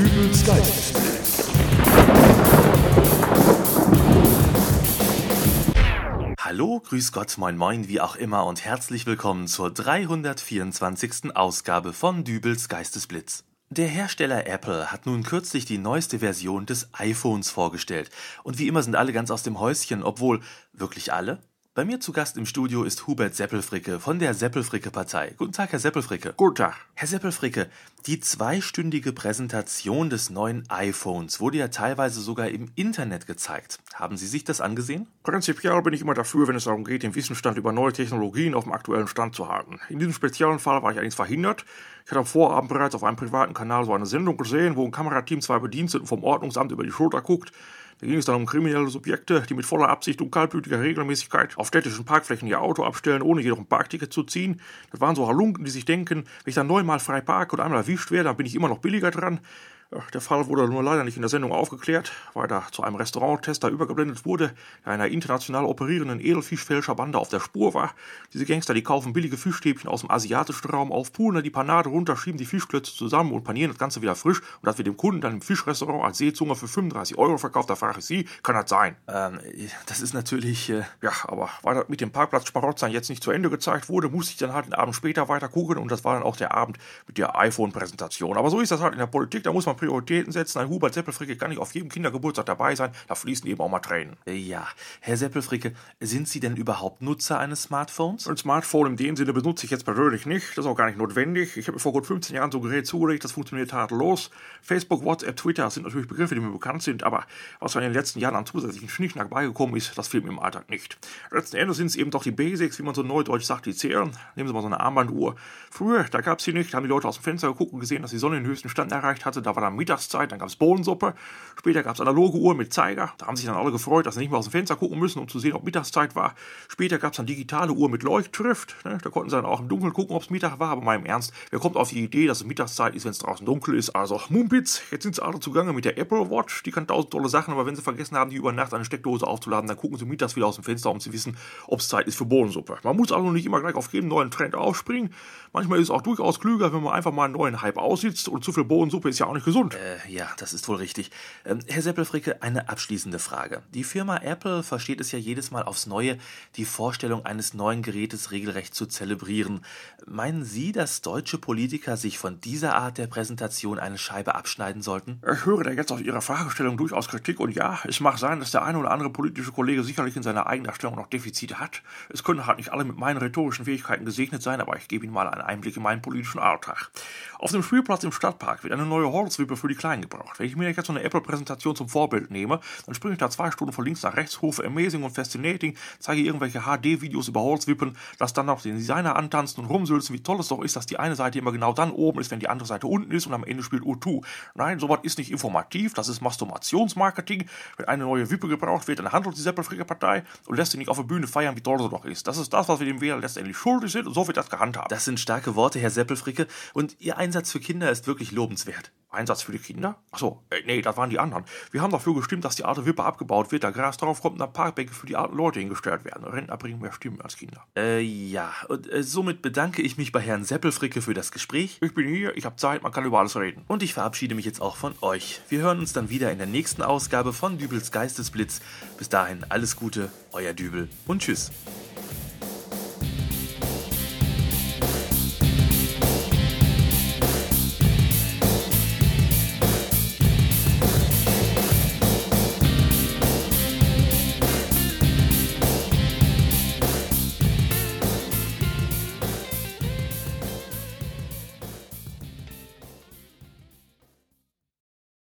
Dübels Geistesblitz. Hallo, grüß Gott, moin moin, wie auch immer und herzlich willkommen zur 324. Ausgabe von Dübels Geistesblitz. Der Hersteller Apple hat nun kürzlich die neueste Version des iPhones vorgestellt. Und wie immer sind alle ganz aus dem Häuschen, obwohl wirklich alle? Bei mir zu Gast im Studio ist Hubert Seppelfricke von der Seppelfricke-Partei. Guten Tag, Herr Seppelfricke. Guten Tag. Herr Seppelfricke, die zweistündige Präsentation des neuen iPhones wurde ja teilweise sogar im Internet gezeigt. Haben Sie sich das angesehen? Prinzipiell bin ich immer dafür, wenn es darum geht, den Wissensstand über neue Technologien auf dem aktuellen Stand zu halten. In diesem speziellen Fall war ich allerdings verhindert. Ich hatte am Vorabend bereits auf einem privaten Kanal so eine Sendung gesehen, wo ein Kamerateam zwei Bediensteten vom Ordnungsamt über die Schulter guckt. Da ging es dann um kriminelle Subjekte, die mit voller Absicht und kaltblütiger Regelmäßigkeit auf städtischen Parkflächen ihr Auto abstellen, ohne jedoch ein Parkticket zu ziehen. Das waren so Halunken, die sich denken, wenn ich dann neunmal frei parke und einmal erwischt werde, dann bin ich immer noch billiger dran. Der Fall wurde nur leider nicht in der Sendung aufgeklärt, weil da zu einem Restauranttester übergeblendet wurde, der einer international operierenden Edelfischfälscherbande auf der Spur war. Diese Gangster, die kaufen billige Fischstäbchen aus dem asiatischen Raum auf, pulen die Panade runter, schieben die Fischklötze zusammen und panieren das Ganze wieder frisch. Und das wird dem Kunden dann im Fischrestaurant als Seezunge für 35 Euro verkauft. Da frage ich Sie, kann das sein? Ähm, das ist natürlich... Äh ja, aber weil das mit dem Parkplatz Sparotzern jetzt nicht zu Ende gezeigt wurde, musste ich dann halt den Abend später weiter gucken und das war dann auch der Abend mit der iPhone-Präsentation. Aber so ist das halt in der Politik, da muss man Prioritäten setzen. Ein Hubert Seppelfricke kann nicht auf jedem Kindergeburtstag dabei sein. Da fließen eben auch mal Tränen. Ja, Herr Seppelfricke, sind Sie denn überhaupt Nutzer eines Smartphones? Ein Smartphone in dem Sinne benutze ich jetzt persönlich nicht. Das ist auch gar nicht notwendig. Ich habe mir vor gut 15 Jahren so ein Gerät zugelegt. Das funktioniert tadellos. Facebook, WhatsApp, Twitter sind natürlich Begriffe, die mir bekannt sind. Aber was in den letzten Jahren an zusätzlichen Schnickschnack beigekommen ist, das fehlt mir im Alltag nicht. Letzten Endes sind es eben doch die Basics, wie man so neudeutsch sagt, die zählen. Nehmen Sie mal so eine Armbanduhr. Früher, da gab es sie nicht. Da haben die Leute aus dem Fenster geguckt und gesehen, dass die Sonne den höchsten Stand erreicht hatte. Da war dann Mittagszeit, dann gab es Bohnensuppe. Später gab es analoge Uhr mit Zeiger. Da haben sich dann alle gefreut, dass sie nicht mehr aus dem Fenster gucken müssen, um zu sehen, ob Mittagszeit war. Später gab es dann digitale Uhr mit Leuchtschrift. Ne? Da konnten sie dann auch im Dunkeln gucken, ob es Mittag war. Aber mal im Ernst, wer kommt auf die Idee, dass es Mittagszeit ist, wenn es draußen dunkel ist? Also, Mumpitz, jetzt sind sie alle zugange mit der Apple Watch. Die kann tausend tolle Sachen, aber wenn sie vergessen haben, die über Nacht eine Steckdose aufzuladen, dann gucken sie mittags wieder aus dem Fenster, um zu wissen, ob es Zeit ist für Bohnensuppe. Man muss also nicht immer gleich auf jeden neuen Trend aufspringen. Manchmal ist es auch durchaus klüger, wenn man einfach mal einen neuen Hype aussitzt. Und zu viel Bohnensuppe ist ja auch nicht gesund. Äh, ja, das ist wohl richtig. Ähm, Herr Seppelfricke, eine abschließende Frage. Die Firma Apple versteht es ja jedes Mal aufs Neue, die Vorstellung eines neuen Gerätes regelrecht zu zelebrieren. Meinen Sie, dass deutsche Politiker sich von dieser Art der Präsentation eine Scheibe abschneiden sollten? Ich höre da jetzt aus Ihrer Fragestellung durchaus Kritik und ja, es mag sein, dass der eine oder andere politische Kollege sicherlich in seiner Eigendarstellung noch Defizite hat. Es können halt nicht alle mit meinen rhetorischen Fähigkeiten gesegnet sein, aber ich gebe Ihnen mal einen Einblick in meinen politischen Alltag. Auf dem Spielplatz im Stadtpark wird eine neue Holzwippe für die Kleinen gebraucht. Wenn ich mir jetzt so eine Apple-Präsentation zum Vorbild nehme, dann springe ich da zwei Stunden von links nach rechts, rufe Amazing und Fascinating, zeige irgendwelche HD-Videos über Holzwippen, lass dann noch den Designer antanzen und rumsülzen, wie toll es doch ist, dass die eine Seite immer genau dann oben ist, wenn die andere Seite unten ist und am Ende spielt U2. Nein, sowas ist nicht informativ, das ist Masturbationsmarketing. Wenn eine neue Wippe gebraucht wird, dann handelt die Seppelfricke-Partei und lässt sie nicht auf der Bühne feiern, wie toll sie doch ist. Das ist das, was wir dem Wähler letztendlich schuldig sind und so wird das gehandhabt. Das sind starke Worte, Herr Seppelfricke, und Ihr Einsatz für Kinder ist wirklich lobenswert. Einsatz für die Kinder? Achso, äh, nee, das waren die anderen. Wir haben dafür gestimmt, dass die alte Wippe abgebaut wird, da Gras drauf kommt und dann Parkbänke für die alten Leute hingestellt werden. Rentner bringen mehr Stimmen als Kinder. Äh, ja, und äh, somit bedanke ich mich bei Herrn Seppelfricke für das Gespräch. Ich bin hier, ich habe Zeit, man kann über alles reden. Und ich verabschiede mich jetzt auch von euch. Wir hören uns dann wieder in der nächsten Ausgabe von Dübels Geistesblitz. Bis dahin alles Gute, euer Dübel und tschüss.